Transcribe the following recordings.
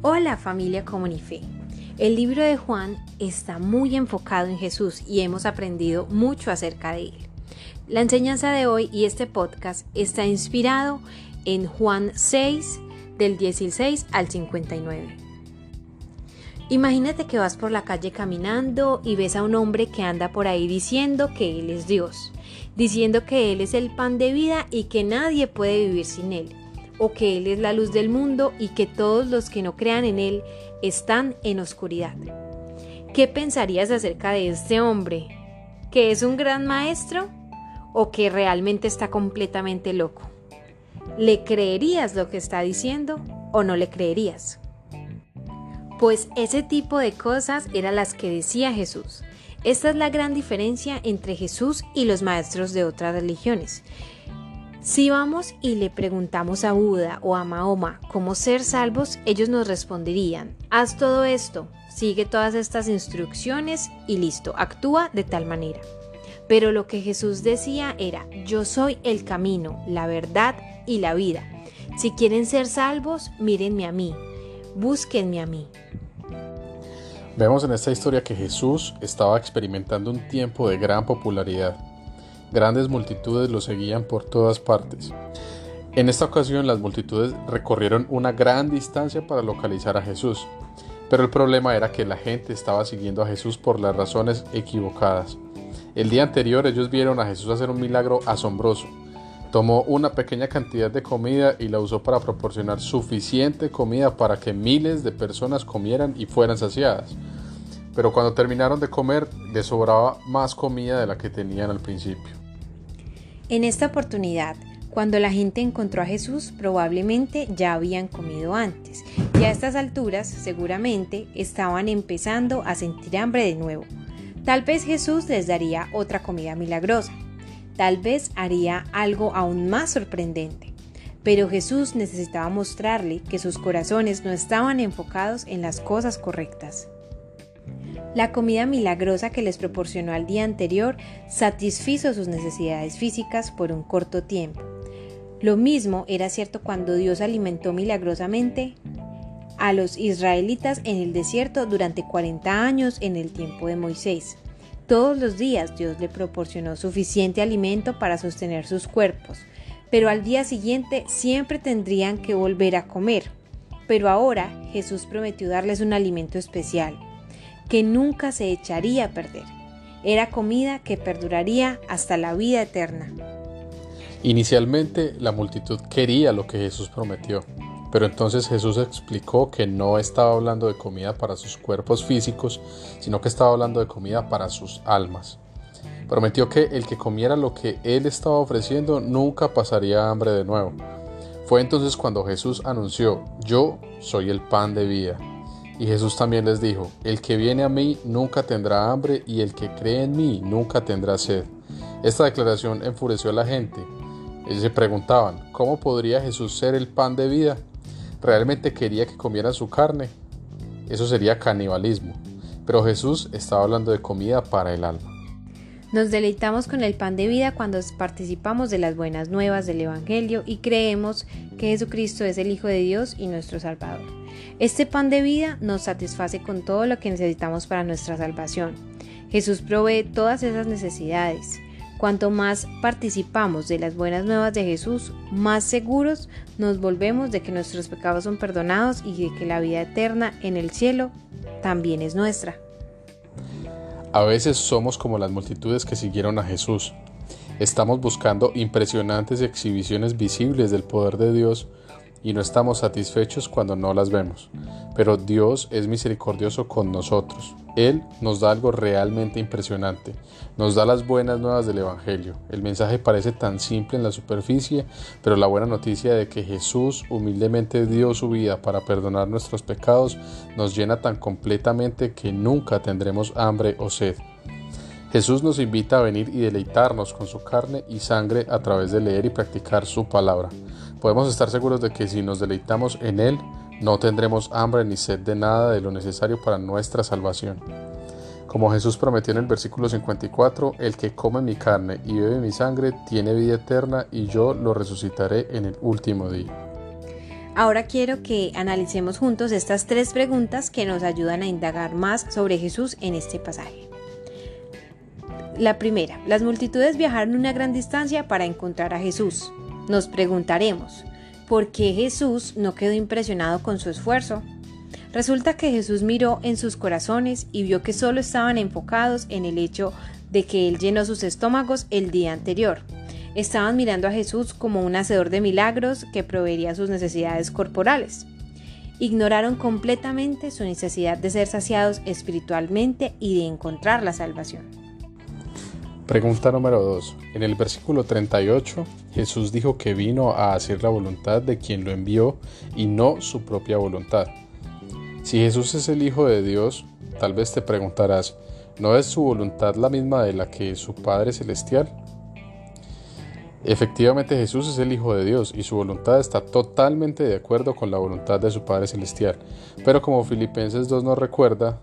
Hola familia Comunife. El libro de Juan está muy enfocado en Jesús y hemos aprendido mucho acerca de él. La enseñanza de hoy y este podcast está inspirado en Juan 6 del 16 al 59. Imagínate que vas por la calle caminando y ves a un hombre que anda por ahí diciendo que Él es Dios, diciendo que Él es el pan de vida y que nadie puede vivir sin Él o que Él es la luz del mundo y que todos los que no crean en Él están en oscuridad. ¿Qué pensarías acerca de este hombre? ¿Que es un gran maestro o que realmente está completamente loco? ¿Le creerías lo que está diciendo o no le creerías? Pues ese tipo de cosas eran las que decía Jesús. Esta es la gran diferencia entre Jesús y los maestros de otras religiones. Si vamos y le preguntamos a Buda o a Mahoma cómo ser salvos, ellos nos responderían, haz todo esto, sigue todas estas instrucciones y listo, actúa de tal manera. Pero lo que Jesús decía era, yo soy el camino, la verdad y la vida. Si quieren ser salvos, mírenme a mí, búsquenme a mí. Vemos en esta historia que Jesús estaba experimentando un tiempo de gran popularidad Grandes multitudes lo seguían por todas partes. En esta ocasión las multitudes recorrieron una gran distancia para localizar a Jesús, pero el problema era que la gente estaba siguiendo a Jesús por las razones equivocadas. El día anterior ellos vieron a Jesús hacer un milagro asombroso. Tomó una pequeña cantidad de comida y la usó para proporcionar suficiente comida para que miles de personas comieran y fueran saciadas. Pero cuando terminaron de comer, les sobraba más comida de la que tenían al principio. En esta oportunidad, cuando la gente encontró a Jesús, probablemente ya habían comido antes y a estas alturas seguramente estaban empezando a sentir hambre de nuevo. Tal vez Jesús les daría otra comida milagrosa. Tal vez haría algo aún más sorprendente. Pero Jesús necesitaba mostrarle que sus corazones no estaban enfocados en las cosas correctas. La comida milagrosa que les proporcionó al día anterior satisfizo sus necesidades físicas por un corto tiempo. Lo mismo era cierto cuando Dios alimentó milagrosamente a los israelitas en el desierto durante 40 años en el tiempo de Moisés. Todos los días Dios le proporcionó suficiente alimento para sostener sus cuerpos, pero al día siguiente siempre tendrían que volver a comer. Pero ahora Jesús prometió darles un alimento especial, que nunca se echaría a perder. Era comida que perduraría hasta la vida eterna. Inicialmente la multitud quería lo que Jesús prometió, pero entonces Jesús explicó que no estaba hablando de comida para sus cuerpos físicos, sino que estaba hablando de comida para sus almas. Prometió que el que comiera lo que él estaba ofreciendo nunca pasaría hambre de nuevo. Fue entonces cuando Jesús anunció, yo soy el pan de vida. Y Jesús también les dijo, el que viene a mí nunca tendrá hambre y el que cree en mí nunca tendrá sed. Esta declaración enfureció a la gente. Ellos se preguntaban, ¿cómo podría Jesús ser el pan de vida? ¿Realmente quería que comieran su carne? Eso sería canibalismo. Pero Jesús estaba hablando de comida para el alma. Nos deleitamos con el pan de vida cuando participamos de las buenas nuevas del Evangelio y creemos que Jesucristo es el Hijo de Dios y nuestro Salvador. Este pan de vida nos satisface con todo lo que necesitamos para nuestra salvación. Jesús provee todas esas necesidades. Cuanto más participamos de las buenas nuevas de Jesús, más seguros nos volvemos de que nuestros pecados son perdonados y de que la vida eterna en el cielo también es nuestra. A veces somos como las multitudes que siguieron a Jesús. Estamos buscando impresionantes exhibiciones visibles del poder de Dios y no estamos satisfechos cuando no las vemos. Pero Dios es misericordioso con nosotros. Él nos da algo realmente impresionante. Nos da las buenas nuevas del Evangelio. El mensaje parece tan simple en la superficie, pero la buena noticia de que Jesús humildemente dio su vida para perdonar nuestros pecados nos llena tan completamente que nunca tendremos hambre o sed. Jesús nos invita a venir y deleitarnos con su carne y sangre a través de leer y practicar su palabra. Podemos estar seguros de que si nos deleitamos en Él, no tendremos hambre ni sed de nada de lo necesario para nuestra salvación. Como Jesús prometió en el versículo 54, el que come mi carne y bebe mi sangre tiene vida eterna y yo lo resucitaré en el último día. Ahora quiero que analicemos juntos estas tres preguntas que nos ayudan a indagar más sobre Jesús en este pasaje. La primera, las multitudes viajaron una gran distancia para encontrar a Jesús. Nos preguntaremos, ¿por qué Jesús no quedó impresionado con su esfuerzo? Resulta que Jesús miró en sus corazones y vio que solo estaban enfocados en el hecho de que Él llenó sus estómagos el día anterior. Estaban mirando a Jesús como un hacedor de milagros que proveería sus necesidades corporales. Ignoraron completamente su necesidad de ser saciados espiritualmente y de encontrar la salvación. Pregunta número 2. En el versículo 38, Jesús dijo que vino a hacer la voluntad de quien lo envió y no su propia voluntad. Si Jesús es el Hijo de Dios, tal vez te preguntarás, ¿no es su voluntad la misma de la que su Padre Celestial? Efectivamente Jesús es el Hijo de Dios y su voluntad está totalmente de acuerdo con la voluntad de su Padre Celestial. Pero como Filipenses 2 nos recuerda,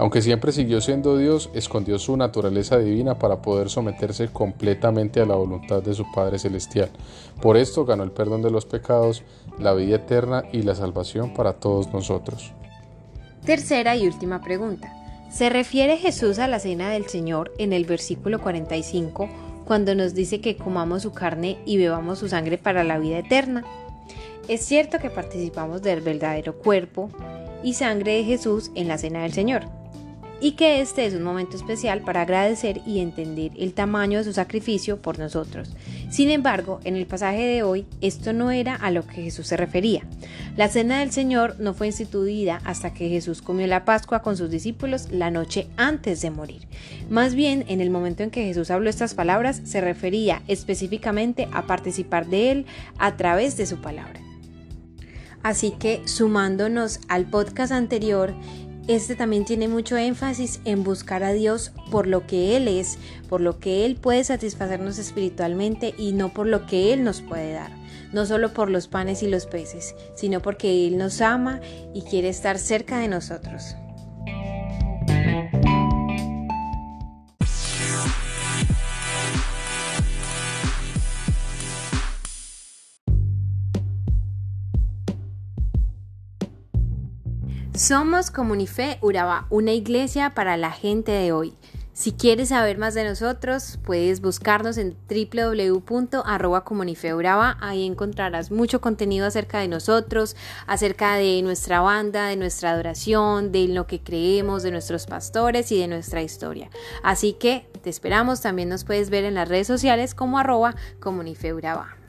Aunque siempre siguió siendo Dios, escondió su naturaleza divina para poder someterse completamente a la voluntad de su Padre Celestial. Por esto ganó el perdón de los pecados, la vida eterna y la salvación para todos nosotros. Tercera y última pregunta. ¿Se refiere Jesús a la cena del Señor en el versículo 45 cuando nos dice que comamos su carne y bebamos su sangre para la vida eterna? Es cierto que participamos del verdadero cuerpo y sangre de Jesús en la cena del Señor, y que este es un momento especial para agradecer y entender el tamaño de su sacrificio por nosotros. Sin embargo, en el pasaje de hoy, esto no era a lo que Jesús se refería. La cena del Señor no fue instituida hasta que Jesús comió la Pascua con sus discípulos la noche antes de morir. Más bien, en el momento en que Jesús habló estas palabras, se refería específicamente a participar de Él a través de su palabra. Así que sumándonos al podcast anterior, este también tiene mucho énfasis en buscar a Dios por lo que Él es, por lo que Él puede satisfacernos espiritualmente y no por lo que Él nos puede dar. No solo por los panes y los peces, sino porque Él nos ama y quiere estar cerca de nosotros. Somos Comunife Urabá, una iglesia para la gente de hoy. Si quieres saber más de nosotros, puedes buscarnos en www.comunifeuraba. Ahí encontrarás mucho contenido acerca de nosotros, acerca de nuestra banda, de nuestra adoración, de lo que creemos, de nuestros pastores y de nuestra historia. Así que te esperamos. También nos puedes ver en las redes sociales como arroba comunifeuraba.